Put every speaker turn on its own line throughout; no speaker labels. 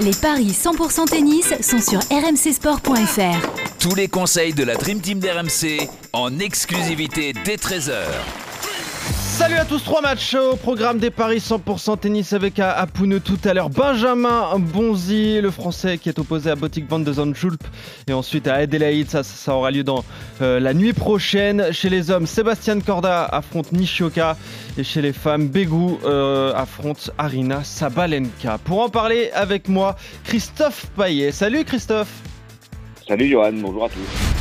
Les paris 100% tennis sont sur rmcsport.fr.
Tous les conseils de la Dream Team d'RMC en exclusivité dès 13h.
Salut à tous, trois matchs au programme des paris 100% tennis avec à, tout à l'heure Benjamin Bonzi, le français qui est opposé à Botic van de Zandschulp et ensuite à Adelaide, ça, aura lieu dans euh, la nuit prochaine. Chez les hommes, Sébastien Corda affronte Nishioka et chez les femmes, Begu euh, affronte Arina Sabalenka. Pour en parler avec moi, Christophe Paillet. Salut Christophe
Salut Johan, bonjour à tous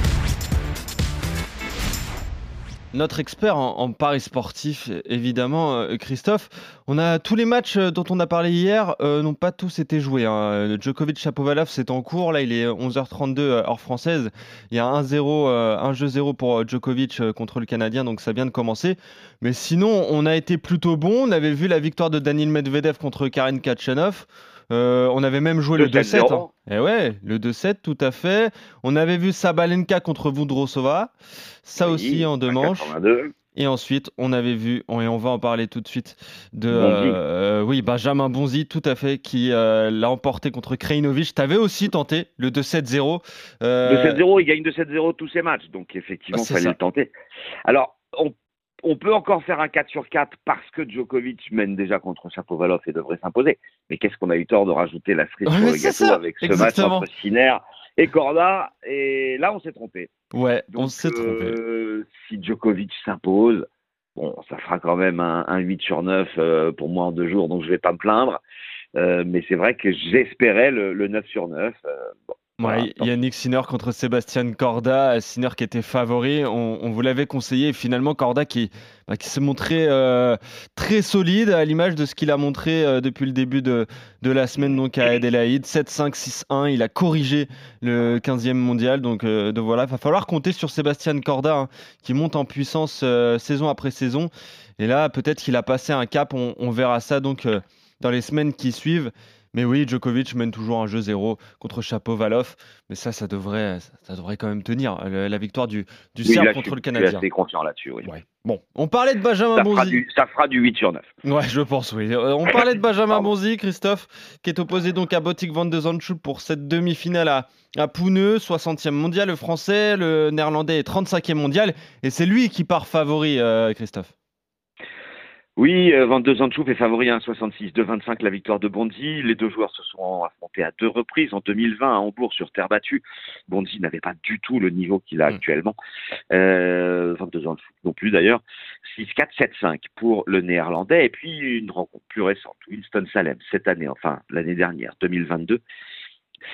notre expert en, paris sportif, évidemment, euh, Christophe. On a tous les matchs euh, dont on a parlé hier euh, n'ont pas tous été joués. Hein. Djokovic Chapovalov, c'est en cours. Là, il est 11h32 heure française. Il y a 1-0, un jeu 0 pour Djokovic contre le Canadien, donc ça vient de commencer. Mais sinon, on a été plutôt bon. On avait vu la victoire de Daniil Medvedev contre Karen Kachanov. Euh, on avait même joué le, 2-7. Hein. Et eh ouais, le 2-7, tout à fait. On avait vu Sabalenka contre Vondrosova. Ça oui, aussi en deux manches. Et ensuite, on avait vu, et on va en parler tout de suite, de euh, oui, Benjamin Bonzi, tout à fait, qui euh, l'a emporté contre Krajinovic. Tu avais aussi tenté le 2-7-0.
Euh... 2-7-0, il gagne 2-7-0 tous ses matchs, donc effectivement, il fallait le tenter. Alors, on on peut encore faire un 4 sur 4 parce que Djokovic mène déjà contre Chapovalov et devrait s'imposer. Mais qu'est-ce qu'on a eu tort de rajouter la cerise sur le gâteau avec ce match entre Sinner et Corda Et là, on s'est trompé.
Ouais, Donc, on s'est trompé.
Euh, si Djokovic s'impose, bon, ça fera quand même un, un 8 sur 9 euh, pour moi en deux jours, donc je vais pas me plaindre. Euh, mais c'est vrai que j'espérais le, le, 9 sur 9. Bon,
Ouais, Yannick Sinner contre Sébastien Corda, Sinner qui était favori, on, on vous l'avait conseillé, et finalement Corda qui, bah, qui s'est montré euh, très solide à l'image de ce qu'il a montré euh, depuis le début de, de, la semaine donc à Adelaide, 7-5, 6-1, il a corrigé le 15e mondial, donc, euh, donc voilà, il va falloir compter sur Sébastien Corda hein, qui monte en puissance euh, saison après saison, et là peut-être qu'il a passé un cap, on, on verra ça. Donc euh, dans les semaines qui suivent. Mais oui, Djokovic mène toujours un jeu 0 contre Chapovalov. Mais ça, ça devrait, ça devrait quand même tenir. La, la victoire du, du
oui,
Serbe
là,
contre
je,
le Canadien.
Je suis assez confiant là-dessus. Oui.
Ouais. Bon, on parlait de Benjamin
ça
Bonzi.
Fera du, ça fera du 8 sur 9.
Ouais, je pense, oui. Euh, On parlait de Benjamin Bonzi, Christophe, qui est opposé donc à Botic van de Zandschulp pour cette demi-finale à, à Pouneux, 60e mondial, le français, le néerlandais est 35e mondial. Et c'est lui qui part favori, euh, Christophe.
Oui, euh, 22 ans de Choup est favori à 1,66, 2,25 la victoire de Bondy. Les deux joueurs se sont affrontés à deux reprises. En 2020, à Hambourg, sur terre battue, Bondy n'avait pas du tout le niveau qu'il a mmh. actuellement. Euh, 22 ans de Choup non plus d'ailleurs. 6-4, 7-5 pour le néerlandais. Et puis une rencontre plus récente, Winston Salem, cette année, enfin l'année dernière, 2022.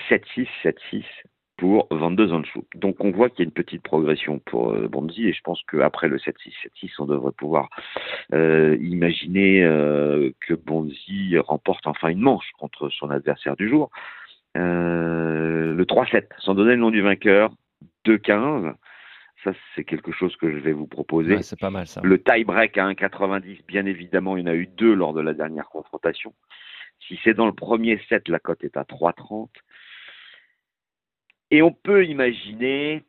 7-6, 7-6, pour 22 ans de chou. Donc on voit qu'il y a une petite progression pour euh, Bonzi et je pense qu'après le 7-6, 7-6, on devrait pouvoir euh, imaginer euh, que Bonzi remporte enfin une manche contre son adversaire du jour. Euh, le 3-7, sans donner le nom du vainqueur, 2-15. Ça, c'est quelque chose que je vais vous proposer.
Ouais, c'est pas mal ça.
Le tie-break à 1,90, bien évidemment, il y en a eu deux lors de la dernière confrontation. Si c'est dans le premier set, la cote est à 3,30. Et on peut imaginer,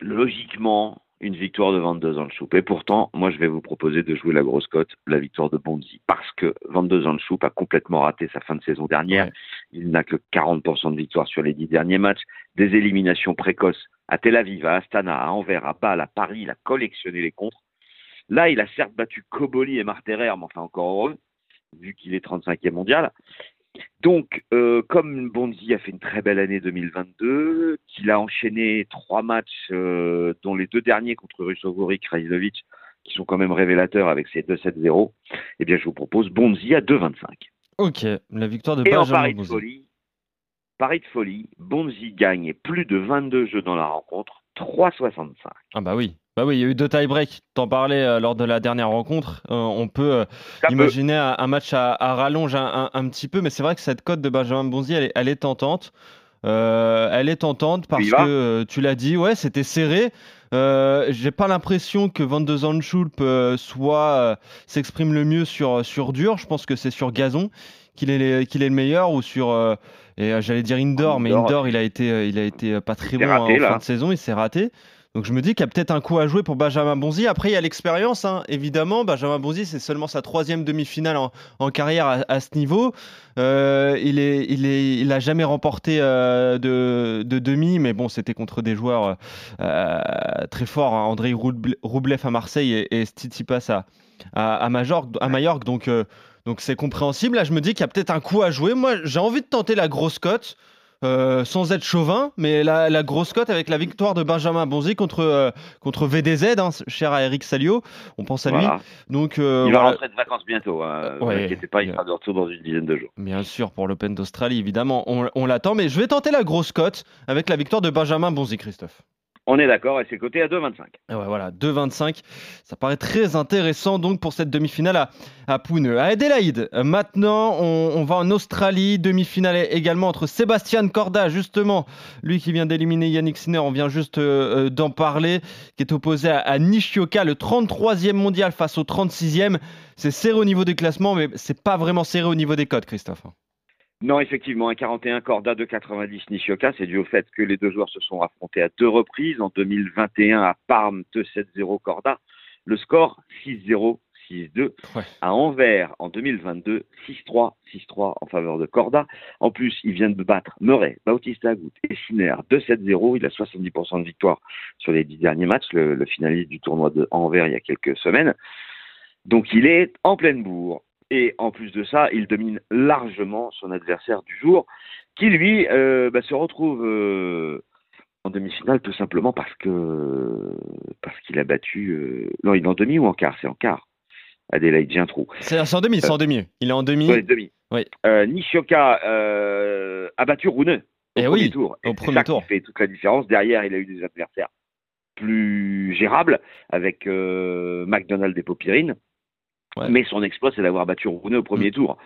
logiquement, une victoire de 22 ans. Et pourtant, moi, je vais vous proposer de jouer la grosse cote, la victoire de Bonzi. Parce que 22 ans a complètement raté sa fin de saison dernière. Ouais. Il n'a que 40% de victoire sur les 10 derniers matchs. Des éliminations précoces à Tel Aviv, à Astana, à Anvers, à Bâle, à Paris. Il a collectionné les contres. Là, il a certes battu Koboli et Marterer, mais enfin encore heureux, vu qu'il est 35e mondial. Donc, euh, comme Bonzi a fait une très belle année 2022, qu'il a enchaîné trois matchs, euh, dont les deux derniers contre Rusovori, Krajinovic, qui sont quand même révélateurs avec ses 2-7-0, eh bien, je vous propose Bonzi à 2-25.
Ok, la victoire de
Et
Benjamin
en pari de folie, pari de folie, Bonzi gagne plus de 22 jeux dans la rencontre, 3,65.
Ah bah oui, bah oui, il y a eu deux tie-break. T'en parlais euh, lors de la dernière rencontre. Euh, on peut euh, imaginer peut. Un, un, match à, à rallonge un, un, petit peu, mais c'est vrai que cette cote de Benjamin Bonzi, elle est, elle est tentante. Elle est tentante parce que tu l'as dit, ouais, c'était serré. J'ai pas l'impression que 22 ans de Schulp soit s'exprime le mieux sur sur dur. Je pense que c'est sur gazon qu'il est qu'il est le meilleur ou sur et j'allais dire indoor, mais indoor il a été il a été pas très bon
raté,
en
là.
fin de saison, il s'est raté. Donc je me dis qu'il y a peut-être un coup à jouer pour Benjamin Bonzi. Après, il y a l'expérience, hein. évidemment. Benjamin Bonzi, c'est seulement sa troisième demi-finale en, carrière à, ce niveau. Euh, il est, il est, il a jamais remporté euh, de, demi, mais bon, c'était contre des joueurs euh, très forts. Hein. André Roublev à Marseille et, et Tsitsipas à, à, à, Majorque, Donc donc c'est compréhensible. Là, je me dis qu'il y a peut-être un coup à jouer. Moi, j'ai envie de tenter la grosse cote. Euh, sans être chauvin, mais la, grosse cote avec la victoire de Benjamin Bonzi contre, euh, contre VDZ, hein, cher à Eric Salio. On pense à lui.
Donc, euh, il va rentrer de vacances bientôt. Hein. Inquiétez pas, il sera de retour dans une dizaine de jours.
Bien sûr, pour l'Open d'Australie, évidemment, on, on l'attend. Mais je vais tenter la grosse cote avec la victoire de Benjamin Bonzi, Christophe.
On est d'accord, et c'est coté à 2,25.
Ouais, voilà, 2,25. Ça paraît très intéressant donc pour cette demi-finale à, à Pouneux. À Adélaïde, maintenant, on, va en Australie. Demi-finale également entre Sébastien Corda, justement, lui qui vient d'éliminer Yannick Sinner, on vient juste euh, euh, d'en parler, qui est opposé à, Nishioka, le 33e mondial face au 36e. C'est serré au niveau du classement, mais c'est pas vraiment serré au niveau des codes, Christophe.
Non, effectivement, un 41 Corda, 2,90 Nishioka. C'est dû au fait que les deux joueurs se sont affrontés à deux reprises. En 2021 à Parme, 2-7-0 Corda. Le score 6-0, 6-2. À Anvers, en 2022, 6-3, 6-3 en faveur de Corda. En plus, il vient de battre Murray, Bautista Agut et Sinner 2-7-0. Il a 70% de victoire sur les dix derniers matchs, le, le finaliste du tournoi de Anvers il y a quelques semaines. Donc il est en pleine bourre. Et en plus de ça, il domine largement son adversaire du jour, qui lui euh, bah, se retrouve euh, en demi-finale tout simplement parce que parce qu'il a battu. Euh, non, il est en demi ou en quart? C'est en quart. Adelaide, j'ai un trou.
C'est en demi, c'est en demi. Il est en demi.
Oui, demi. Oui. Nishioka a battu Rune au eh premier tour.
au premier ça tour.
Qui fait toute la différence. Derrière, il a eu des adversaires plus gérables avec McDonald et Popirine. Mais son exploit, c'est d'avoir battu Rouneux au premier mm. tour.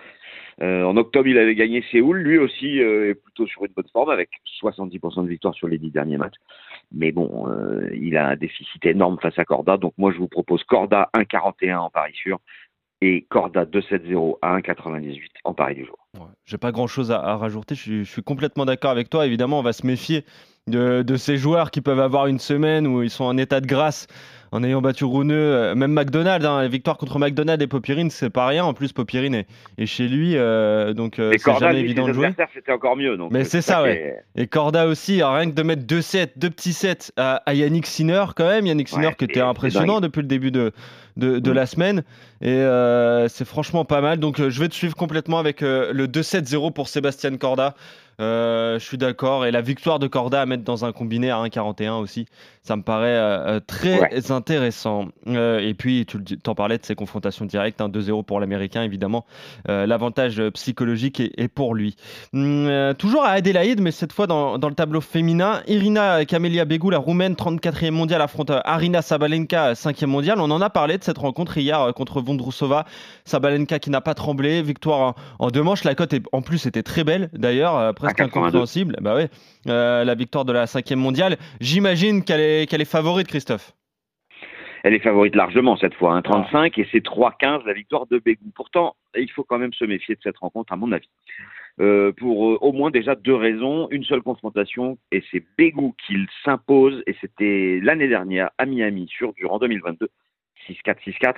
Euh, en octobre, il avait gagné Séoul. Lui aussi euh, est plutôt sur une bonne forme avec 70% de victoire sur les 10 derniers matchs. Mais bon, euh, il a un déficit énorme face à Corda. Donc moi, je vous propose Corda 1,41 en Paris sûr et Corda 2,70 à 1,98 en Paris du jour.
Ouais, J'ai pas grand chose à, rajouter. Je suis, complètement d'accord avec toi. Évidemment, on va se méfier de, de, ces joueurs qui peuvent avoir une semaine où ils sont en état de grâce en ayant battu Rouneux, euh, même McDonald, hein, la victoire contre McDonald et Popirine, c'est pas rien. En plus, Popirine est, chez lui, euh, donc euh, c'est jamais évident de jouer.
C'était encore mieux. Donc
Mais c'est ça, ouais. Et Corda aussi, rien que de mettre deux sets, deux petits sets à, Yannick Sinner quand même. Yannick Sinner qui était impressionnant depuis le début de, de, mm. la semaine. Et c'est franchement pas mal. Donc je vais te suivre complètement avec le 2-7-0 pour Sébastien Corda. Je suis d'accord. Et la victoire de Corda à mettre dans un combiné à 1,41 aussi, ça me paraît très intéressant. Euh, et puis, tu t'en parlais de ces confrontations directes, 2-0 hein, pour l'Américain, évidemment. Euh, l'avantage psychologique est, pour lui. Hum, euh, toujours à Adélaïde, mais cette fois dans, le tableau féminin, Irina Camelia Begou, la roumaine 34e mondiale, affronte Arina Sabalenka, 5e mondiale. On en a parlé de cette rencontre hier contre Vondrousova. Sabalenka qui n'a pas tremblé, victoire en, deux manches. La cote, en plus, était très belle d'ailleurs, presque incompréhensible. Bah ouais, la victoire de la 5e mondiale. J'imagine qu'elle est, qu'elle est favorite, Christophe
elle est favorite largement cette fois, 1,35 hein, et c'est 3,15 la victoire de Bégou. Pourtant, il faut quand même se méfier de cette rencontre, à mon avis. Euh, pour euh, au moins déjà deux raisons. Une seule confrontation, et c'est Bégou qui s'impose, et c'était l'année dernière à Miami, sur durant 2022. 6-4, 6-4.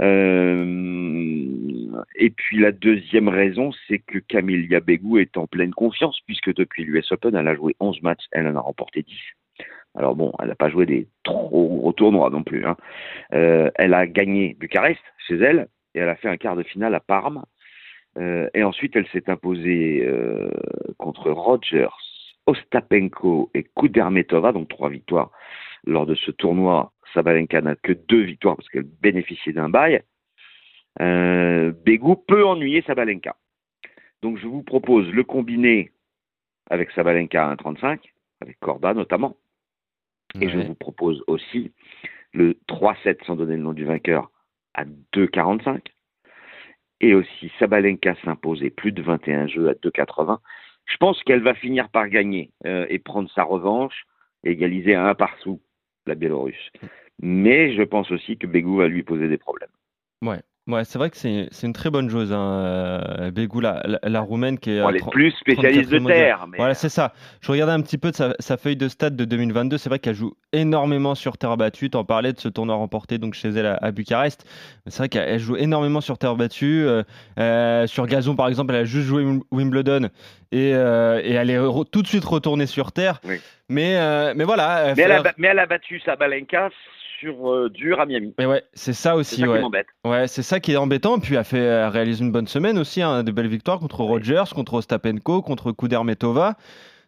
Euh, et puis la deuxième raison, c'est que Camilla Bégou est en pleine confiance, puisque depuis l'US Open, elle a joué 11 matchs, elle en a remporté 10. Alors bon, elle n'a pas joué des trop gros tournois non plus. Hein. Euh, elle a gagné Bucarest chez elle et elle a fait un quart de finale à Parme. Euh, et ensuite, elle s'est imposée contre Rogers, Ostapenko et Kudermetova, donc trois victoires lors de ce tournoi. Sabalenka n'a que deux victoires parce qu'elle bénéficiait d'un bail. Euh, Bégou peut ennuyer Sabalenka. Donc je vous propose le combiné avec Sabalenka à 1,35, avec Corda notamment, et je vous propose aussi le 3-7 sans donner le nom du vainqueur à 2,45. Et aussi Sabalenka s'imposer plus de 21 jeux à 2,80. Je pense qu'elle va finir par gagner euh, et prendre sa revanche égaliser à un partout la Biélorusse. Mais je pense aussi que Bégou va lui poser des problèmes.
Ouais, c'est vrai que c'est c'est une très bonne joueuse, hein, euh, la, la- la roumaine qui est.
Bon, elle est
30
plus spécialiste de
34e mondiale.
terre. Mais
Voilà, c'est ça. Je regardais un petit peu de sa, sa feuille de stade de 2022. C'est vrai qu'elle joue énormément sur terre battue. T'en parlais de ce tournoi remporté donc chez elle à, à Bucarest. C'est vrai qu'elle elle joue énormément sur terre battue. Euh, euh, sur gazon, par exemple, elle a juste joué Wim- Wimbledon et, euh, et elle est tout de suite retournée sur terre.
Oui.
Mais, euh, mais voilà.
mais, elle a, mais elle a battu Sabalenka sur euh, dur à Miami.
mais ouais, c'est ça
C'est
aussi.
ça
ouais.
qui m'embête.
Ouais, c'est ça qui est embêtant. Puis a fait elle réalise une bonne semaine aussi, hein, de belles victoires contre Rogers, contre Ostapenko, contre Kudermetova.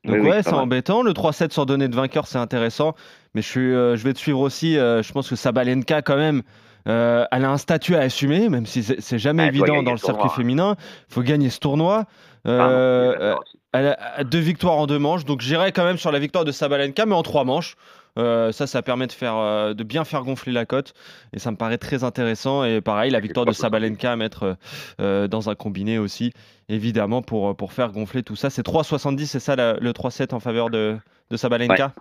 Donc
Oui,
ouais,
c'est
c'est embêtant. Le 3-7 sans donner de vainqueur, c'est intéressant. Mais je, suis, euh, je vais te suivre aussi. euh, je pense que Sabalenka, quand même, euh, elle a un statut à assumer, même si c'est jamais
Elle doit
évident dans le circuit féminin. Il faut gagner ce tournoi. Euh, elle a deux victoires en deux manches, donc j'irai quand même sur la victoire de Sabalenka, mais en trois manches. Euh, ça, ça permet de, faire, euh, de bien faire gonfler la cote, et ça me paraît très intéressant. Et pareil, la victoire de. Sabalenka à mettre euh, dans un combiné aussi, évidemment, pour, pour faire gonfler tout ça. C'est 3,70, c'est ça la- le 3-7 en faveur de, de Sabalenka?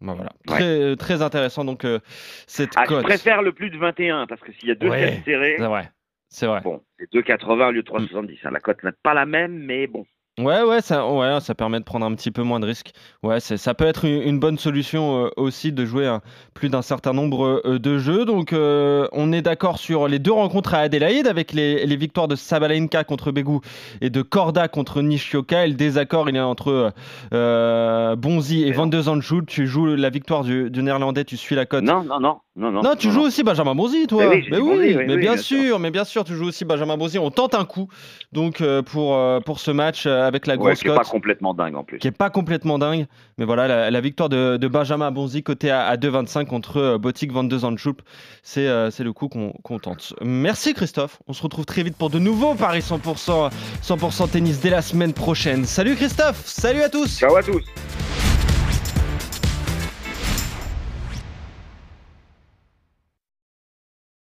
Bah voilà.
Ouais.
Très, très intéressant, donc, euh, cette
Ah, je
cote.
préfère le plus de 21 parce que s'il y a deux
Ouais. C'est vrai. C'est vrai.
bon, c'est 2,80 au lieu de 3,70. hein. La cote n'est pas la même, mais bon.
Ouais, ouais, ça, ouais, ça permet de prendre un petit peu moins de risques. Ouais, c'est- ça peut être une, une bonne solution euh, aussi de jouer plus d'un certain nombre euh, de jeux. Donc, euh, on est d'accord sur les deux rencontres à Adélaïde avec les, les victoires de Sabalenka contre Begu et de Korda contre Nishioka. Et le désaccord, il est entre euh, Bonzi et
Mais
Van de Zandschulp. Tu joues la victoire du, du néerlandais, tu suis la cote.
Non, non, non, non, non.
Non, tu joues aussi Benjamin Bonzi, toi.
Mais oui, j'ai
Mais
dit
oui,
Bonzi, oui,
mais
oui,
bien,
bien
sûr,
sûr.
mais bien sûr, tu joues aussi Benjamin Bonzi. On tente un coup, donc euh, pour euh, pour ce match euh, avec la
Ouais,
grosse
qui est
cote
pas complètement dingue en plus.
qui est pas complètement dingue. Mais voilà, la, la victoire de, de Benjamin Bonzi côté à, à 2,25 contre Botic Van de Zandschulp, c'est euh, le coup qu'on qu'on tente. Merci Christophe. On se retrouve très vite pour de nouveaux paris 100%, 100% tennis dès la semaine prochaine. Salut Christophe, salut à tous.
Ciao à tous.